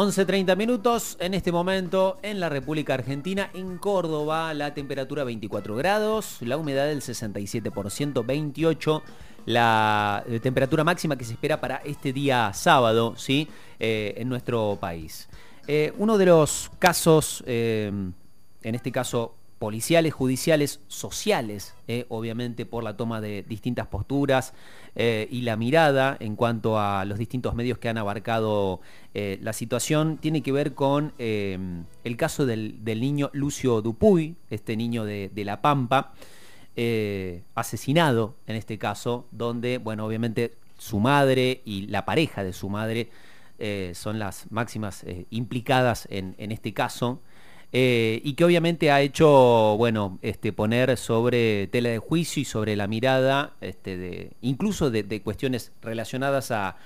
11.30 minutos en este momento en la República Argentina, en Córdoba, la temperatura 24 grados, la humedad del 67%, 28 la eh, temperatura máxima que se espera para este día sábado, ¿sí? Eh, en nuestro país. Eh, uno de los casos, en este caso policiales, judiciales, sociales, eh, obviamente por la toma de distintas posturas eh, y la mirada en cuanto a los distintos medios que han abarcado eh, la situación, tiene que ver con el caso del, niño Lucio Dupuy, este niño de, La Pampa, asesinado en este caso, donde, bueno, obviamente su madre y la pareja de su madre son las máximas implicadas en este caso. Eh, y que obviamente ha hecho, bueno, este, poner sobre tela de juicio y sobre la mirada, este, incluso de, cuestiones relacionadas a,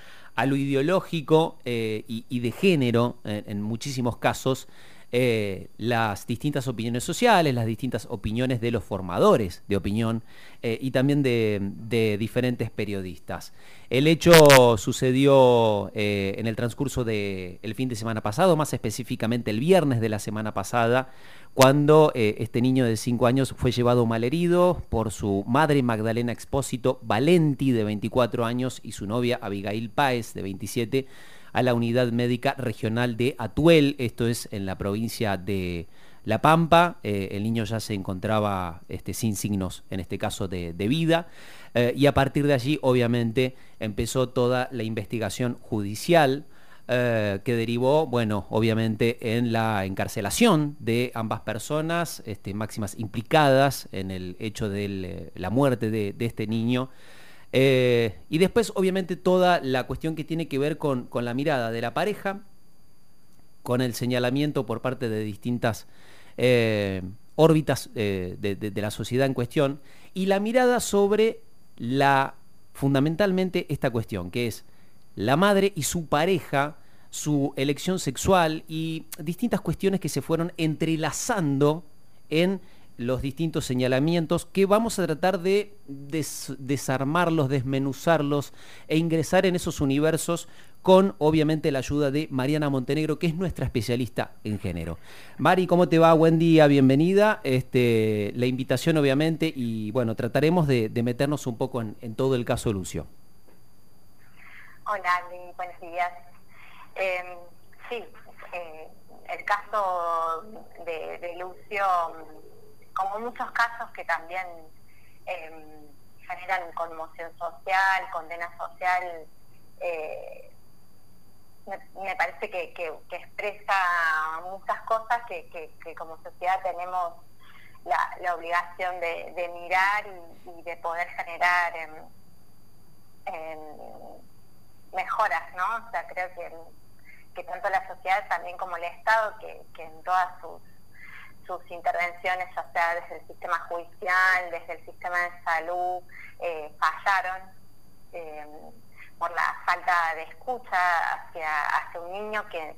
lo ideológico eh, y, de género, en muchísimos casos, eh, las distintas opiniones sociales, las distintas opiniones de los formadores de opinión eh, y también de, diferentes periodistas. El hecho sucedió eh, en el transcurso del fin de semana pasado, más específicamente el viernes de la semana pasada, cuando este niño de 5 años fue llevado malherido por su madre Magdalena Expósito Valenti, de 24 años, y su novia Abigail Páez, de 27 a la unidad médica regional de Atuel, esto es en la provincia de La Pampa. Eh, el niño ya se encontraba este, sin signos, en este caso, de, vida. Eh, y a partir de allí, obviamente, empezó toda la investigación judicial. Eh, que derivó, bueno, obviamente en la encarcelación de ambas personas, este, máximas implicadas en el hecho de la muerte de este niño. Eh, y después, obviamente, toda la cuestión que tiene que ver con, la mirada de la pareja, con el señalamiento por parte de distintas eh, órbitas eh, de, la sociedad en cuestión, y la mirada sobre la, fundamentalmente, esta cuestión, que es la madre y su pareja, su elección sexual y distintas cuestiones que se fueron entrelazando en los distintos señalamientos que vamos a tratar de desarmarlos, desmenuzarlos e ingresar en esos universos con obviamente la ayuda de Mariana Montenegro, que es nuestra especialista en género. Mari, ¿cómo te va? Buen día, bienvenida. Este, la invitación obviamente y bueno, trataremos de, meternos un poco en, todo el caso Lucio. Hola, buenos días. Em, sí, eh, el caso de Lucio como muchos casos que también em, generan conmoción social, condena social, eh, me, parece que, expresa muchas cosas que, como sociedad tenemos la, obligación de, mirar y, de poder generar mejoras, ¿no? O sea, creo que, que tanto la sociedad también como el Estado, que en todas sus sus intervenciones, ya sea desde el sistema judicial, desde el sistema de salud, eh, fallaron eh, por la falta de escucha hacia, hacia un niño que,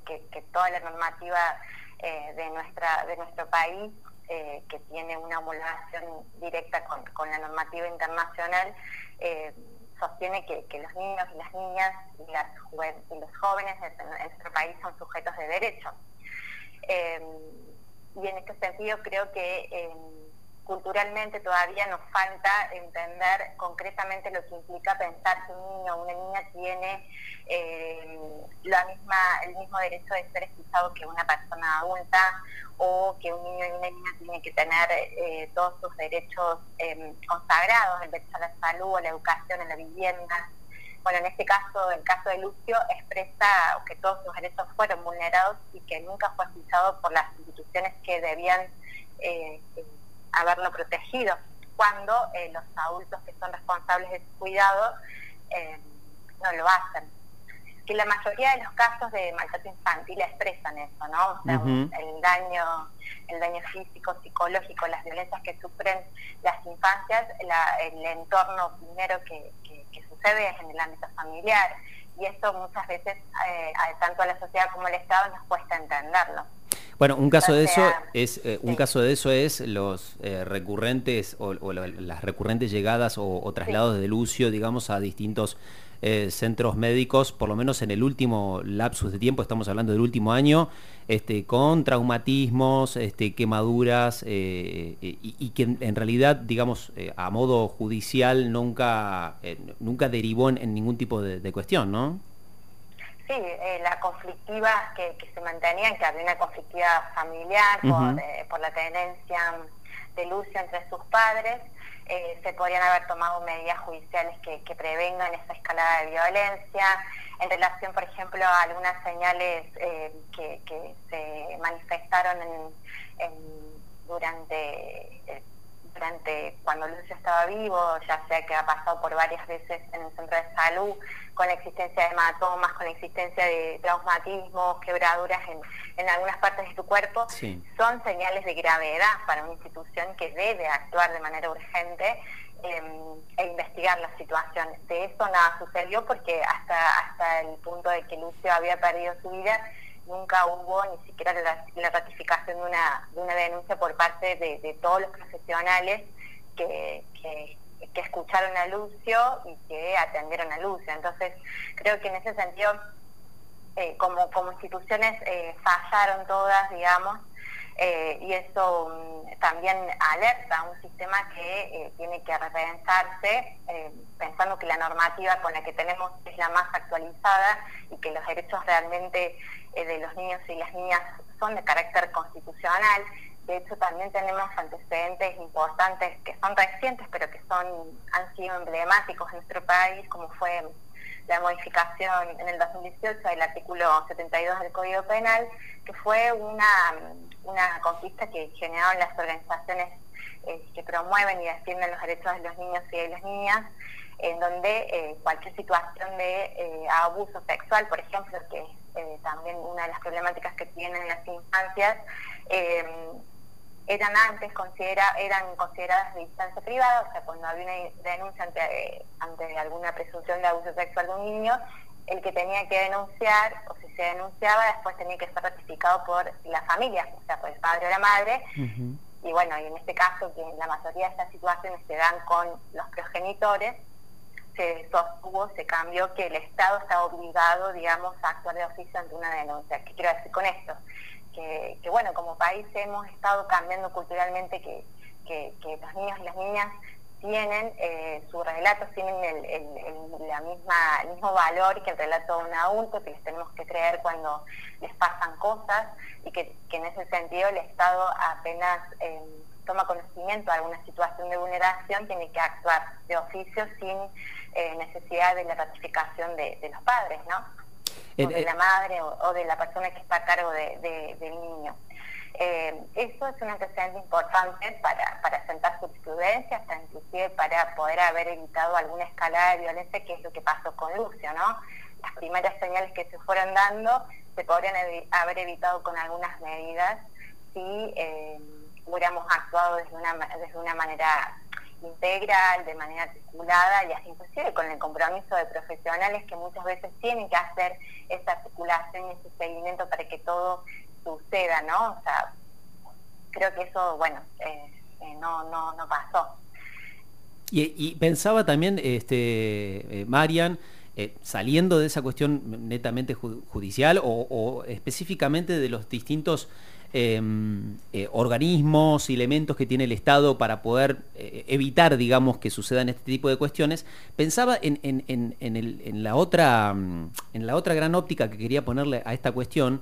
toda la normativa eh, de, nuestra, de nuestro país, que tiene una homologación directa con, la normativa internacional, sostiene que, los niños y las niñas y, las y los jóvenes de nuestro país son sujetos de derecho y en este sentido creo que em, culturalmente todavía nos falta entender concretamente lo que implica pensar que un niño o una niña tiene em, la misma, el mismo derecho de ser escuchado que una persona adulta o que un niño y una niña tienen que tener eh, todos sus derechos consagrados, el derecho a la salud, a la educación, a la vivienda, bueno, en este caso, el caso de Lucio, expresa que todos sus derechos fueron vulnerados y que nunca fue escuchado por las instituciones que debían eh, haberlo protegido, cuando eh, los adultos que son responsables de su cuidado eh, no lo hacen. Que la mayoría de los casos de maltrato infantil expresan eso, ¿no? O sea, el daño, el daño físico, psicológico, las violencias que sufren las infancias, el entorno primero que sucede en el ámbito familiar y esto muchas veces, eh, tanto a la sociedad como al Estado, nos cuesta entenderlo. Bueno, un caso de eso es eh, un caso de eso es los eh, recurrentes o, las recurrentes llegadas o, traslados de Lucio, digamos, a distintos eh, centros médicos, por lo menos en el último lapsus de tiempo, estamos hablando del último año, este, con traumatismos, este, quemaduras y, que en, realidad, digamos, a modo judicial nunca nunca derivó en, ningún tipo de, de cuestión, ¿no? sí, eh, la conflictiva que, se mantenía, que había una conflictiva familiar eh, por, la tenencia de Lucio entre sus padres, eh, se podrían haber tomado medidas judiciales que, prevengan esa escalada de violencia, en relación, por ejemplo, a algunas señales que, se manifestaron durante durante cuando Lucio estaba vivo, ya sea que ha pasado por varias veces en el centro de salud, con la existencia de hematomas, con la existencia de traumatismos, quebraduras en, algunas partes de su cuerpo, son señales de gravedad para una institución que debe actuar de manera urgente em, e investigar la situación. De eso nada sucedió porque hasta, hasta el punto de que Lucio había perdido su vida, nunca hubo ni siquiera la, ratificación de una, de denuncia por parte de, todos los profesionales que, escucharon a Lucio y que atendieron a Lucio. Entonces, creo que en ese sentido, eh, como, como instituciones eh, fallaron todas, digamos, eh, y eso mm, también alerta a un sistema que tiene que repensarse, pensando que la normativa con la que tenemos es la más actualizada y que los derechos realmente de los niños y las niñas son de carácter constitucional. De hecho, también tenemos antecedentes importantes que son recientes, pero que son han sido emblemáticos en nuestro país, como fue la modificación en el 2018 del artículo 72 del Código Penal, que fue una, una conquista que generaron las organizaciones eh, que promueven y defienden los derechos de los niños y de las niñas, en donde eh, cualquier situación de eh, abuso sexual, por ejemplo, que es también una de las problemáticas que tienen las infancias, eran antes considera, eran consideradas de instancia privada, o sea, cuando había una denuncia ante, ante alguna presunción de abuso sexual de un niño, el que tenía que denunciar, o si se denunciaba, después tenía que ser ratificado por la familia, o sea, por el padre o la madre. Y bueno, y en este caso, que en la mayoría de estas situaciones se dan con los progenitores, se sostuvo, se cambió que el Estado está obligado, digamos, a actuar de oficio ante una denuncia. ¿Qué quiero decir con esto? que, bueno, como país hemos estado cambiando culturalmente que, los niños y las niñas tienen, eh, sus relatos tienen el, la misma, el mismo valor que el relato de un adulto, que les tenemos que creer cuando les pasan cosas y que, en ese sentido el Estado apenas eh, toma conocimiento de alguna situación de vulneración, tiene que actuar de oficio sin eh, necesidad de la ratificación de, de los padres, ¿no? o de la madre o, de la persona que está a cargo del niño. Eh, eso es un antecedente importante para, para sentar jurisprudencia, hasta inclusive para poder haber evitado alguna escalada de violencia, que es lo que pasó con Lucio, ¿no? Las primeras señales que se fueron dando se podrían haber evitado con algunas medidas si eh, hubiéramos actuado desde una, desde una manera integral, de manera articulada y así inclusive con el compromiso de profesionales que muchas veces tienen que hacer esa articulación y ese seguimiento para que todo suceda, ¿no? O sea, creo que eso, bueno, eh, eh, no, no, no pasó. Y, pensaba también, este, eh, Marian, saliendo de esa cuestión netamente judicial o específicamente de los distintos Em, eh, organismos y elementos que tiene el Estado para poder eh, evitar, digamos, que sucedan este tipo de cuestiones, pensaba en, la otra, mm, en la otra gran óptica que quería ponerle a esta cuestión,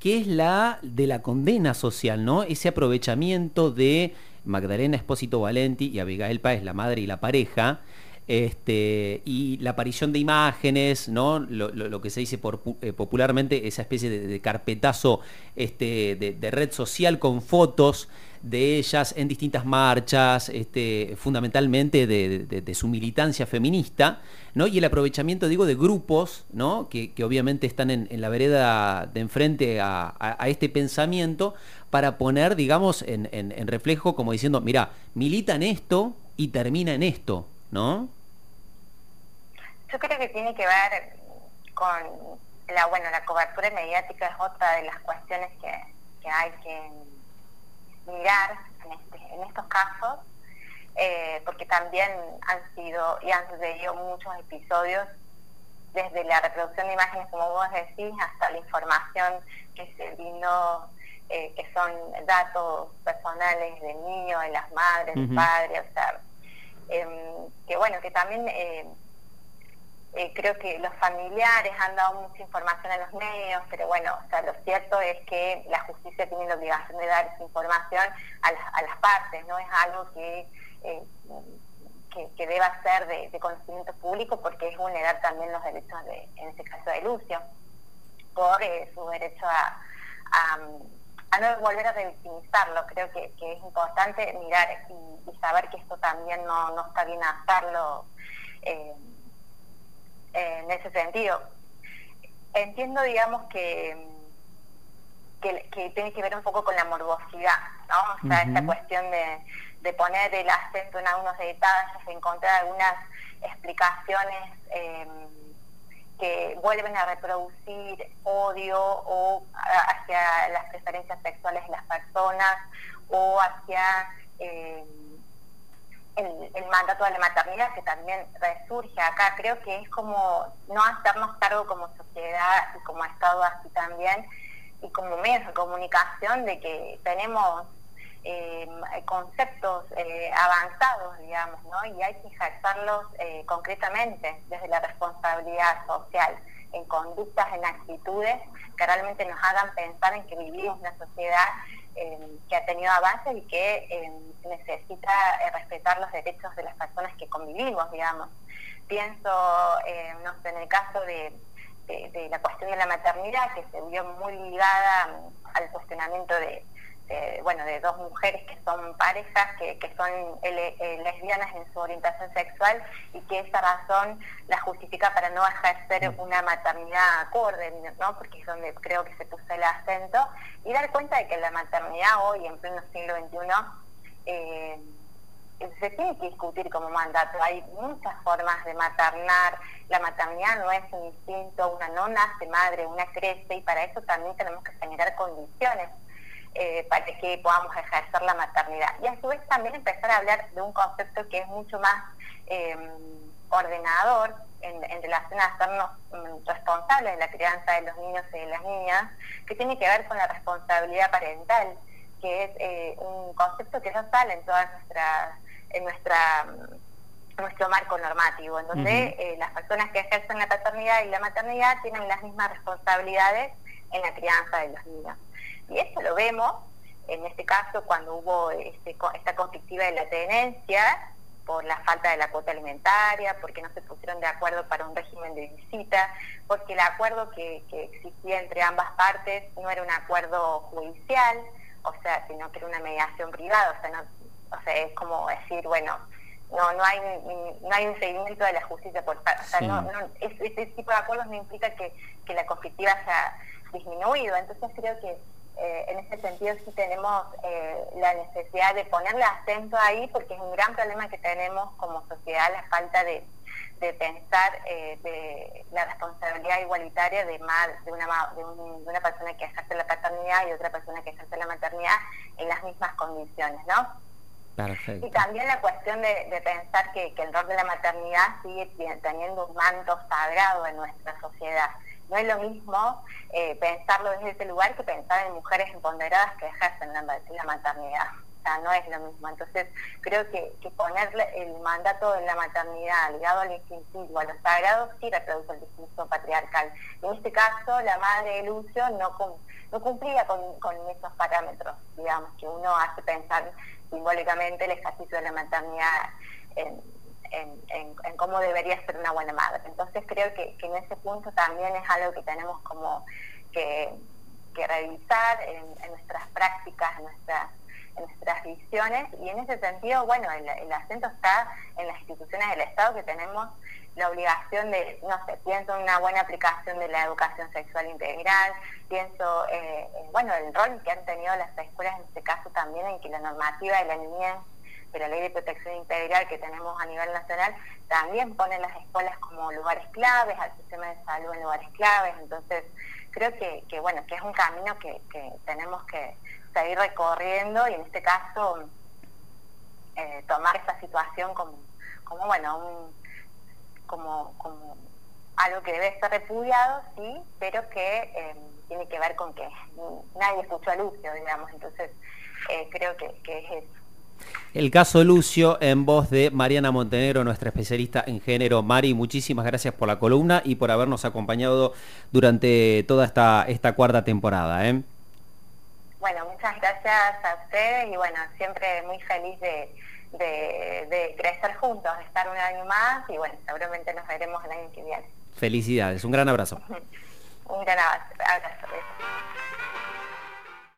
que es la de la condena social, ¿no? Ese aprovechamiento de Magdalena Espósito Valenti y Abigail Páez, la madre y la pareja, este, y la aparición de imágenes, ¿no? lo, que se dice eh, popularmente, esa especie de, carpetazo este, de, red social con fotos de ellas en distintas marchas, este, fundamentalmente de, su militancia feminista, ¿no? y el aprovechamiento, digo, de grupos ¿no? que, obviamente están en, la vereda de enfrente a, este pensamiento para poner, digamos, en, en reflejo como diciendo, mira, milita en esto y termina en esto, ¿no? Yo creo que tiene que ver con la bueno la cobertura mediática es otra de las cuestiones que, que hay que mirar en, este, en estos casos, eh, porque también han sido y han sucedido muchos episodios desde la reproducción de imágenes, como vos decís, hasta la información que se vino, eh, que son datos personales del niño, de las madres, del padre, o sea, em, que bueno, que también eh, creo que los familiares han dado mucha información a los medios, pero bueno, o sea, lo cierto es que la justicia tiene la obligación de dar esa información a las, a las partes, no es algo que, eh, que, deba ser de, conocimiento público porque es vulnerar también los derechos, de, en este caso de Lucio, por eh, su derecho a, a, no volver a revictimizarlo. Creo que, es importante mirar y, saber que esto también no, no está bien hacerlo. Eh, en ese sentido. Entiendo, digamos, que, que, tiene que ver un poco con la morbosidad, ¿no? O sea, esta cuestión de, de, poner el acento en algunos detalles, encontrar algunas explicaciones em, que vuelven a reproducir odio o hacia las preferencias sexuales de las personas o hacia... Eh, el, mandato de la maternidad que también resurge acá. Creo que es como no hacernos cargo como sociedad y como Estado así también y como medios de comunicación de que tenemos eh, conceptos eh, avanzados, digamos, ¿no? Y hay que ejercerlos eh, concretamente desde la responsabilidad social, en conductas, en actitudes que realmente nos hagan pensar en que vivimos una sociedad que ha tenido avances y que necesita eh, respetar los derechos de las personas que convivimos, digamos. Pienso, eh, no sé, en el caso de, la cuestión de la maternidad, que se vio muy ligada al cuestionamiento de, eh, bueno, de dos mujeres que son parejas, que, son eh, lesbianas en su orientación sexual y que esa razón la justifica para no ejercer mm. una maternidad acorde, ¿no? porque es donde creo que se puso el acento, y dar cuenta de que la maternidad hoy, en pleno siglo XXI, eh, se tiene que discutir como mandato. Hay muchas formas de maternar. La maternidad no es un instinto, una no nace madre, una crece, y para eso también tenemos que generar condiciones eh, para que podamos ejercer la maternidad. Y a su vez también empezar a hablar de un concepto que es mucho más em, ordenador en, relación a hacernos mm, responsables de la crianza de los niños y de las niñas, que tiene que ver con la responsabilidad parental, que es eh, un concepto que no sale en todas nuestras, en nuestra mm, nuestro marco normativo, en donde eh, las personas que ejercen la paternidad y la maternidad tienen las mismas responsabilidades en la crianza de los niños. Y esto lo vemos, en este caso, cuando hubo este, esta conflictiva de la tenencia, por la falta de la cuota alimentaria, porque no se pusieron de acuerdo para un régimen de visita, porque el acuerdo que, existía entre ambas partes no era un acuerdo judicial, o sea, sino que era una mediación privada, o sea, no, o sea es como decir, bueno, no no hay no hay un seguimiento de la justicia por o sea, no, ese tipo de acuerdos no implica que, que la conflictiva sea disminuido, entonces creo que eh, en ese sentido sí tenemos eh, la necesidad de ponerle acento ahí porque es un gran problema que tenemos como sociedad la falta de, pensar eh, de la responsabilidad igualitaria de, de, una, de, una persona que ejerce la paternidad y otra persona que ejerce la maternidad en las mismas condiciones, ¿no? Y también la cuestión de, pensar que, que, el rol de la maternidad sigue teniendo un manto sagrado en nuestra sociedad. No es lo mismo eh, pensarlo desde ese lugar que pensar en mujeres empoderadas que ejercen la, maternidad. O sea, no es lo mismo. Entonces, creo que, que ponerle el mandato de la maternidad ligado al instintivo, a los sagrados, sí reproduce el discurso patriarcal. En este caso, la madre de Lucio no, no cumplía con, con esos parámetros, digamos, que uno hace pensar simbólicamente el ejercicio de la maternidad en, en, cómo debería ser una buena madre. Entonces creo que, en ese punto también es algo que tenemos como que, revisar en, nuestras prácticas, en nuestras, en nuestras visiones y en ese sentido, bueno, el, acento está en las instituciones del Estado que tenemos la obligación de, no sé, pienso en una buena aplicación de la educación sexual integral, pienso, eh, bueno, el rol que han tenido las escuelas en este caso también en que la normativa de la niñez de la ley de protección integral que tenemos a nivel nacional, también pone las escuelas como lugares claves, al sistema de salud en lugares claves, entonces creo que, bueno, que es un camino que, tenemos que seguir recorriendo y en este caso eh, tomar esa situación como, como bueno, como, como algo que debe ser repudiado, sí, pero que eh, tiene que ver con que nadie escuchó a Lucio, digamos, entonces eh, creo que, es eso. El caso Lucio en voz de Mariana Montenegro, nuestra especialista en género. Mari, muchísimas gracias por la columna y por habernos acompañado durante toda esta, esta cuarta temporada. ¿eh? Bueno, muchas gracias a ustedes y bueno, siempre muy feliz de, de, crecer juntos, de estar un año más y bueno, seguramente nos veremos el año que viene. Felicidades, un gran abrazo. un gran abrazo.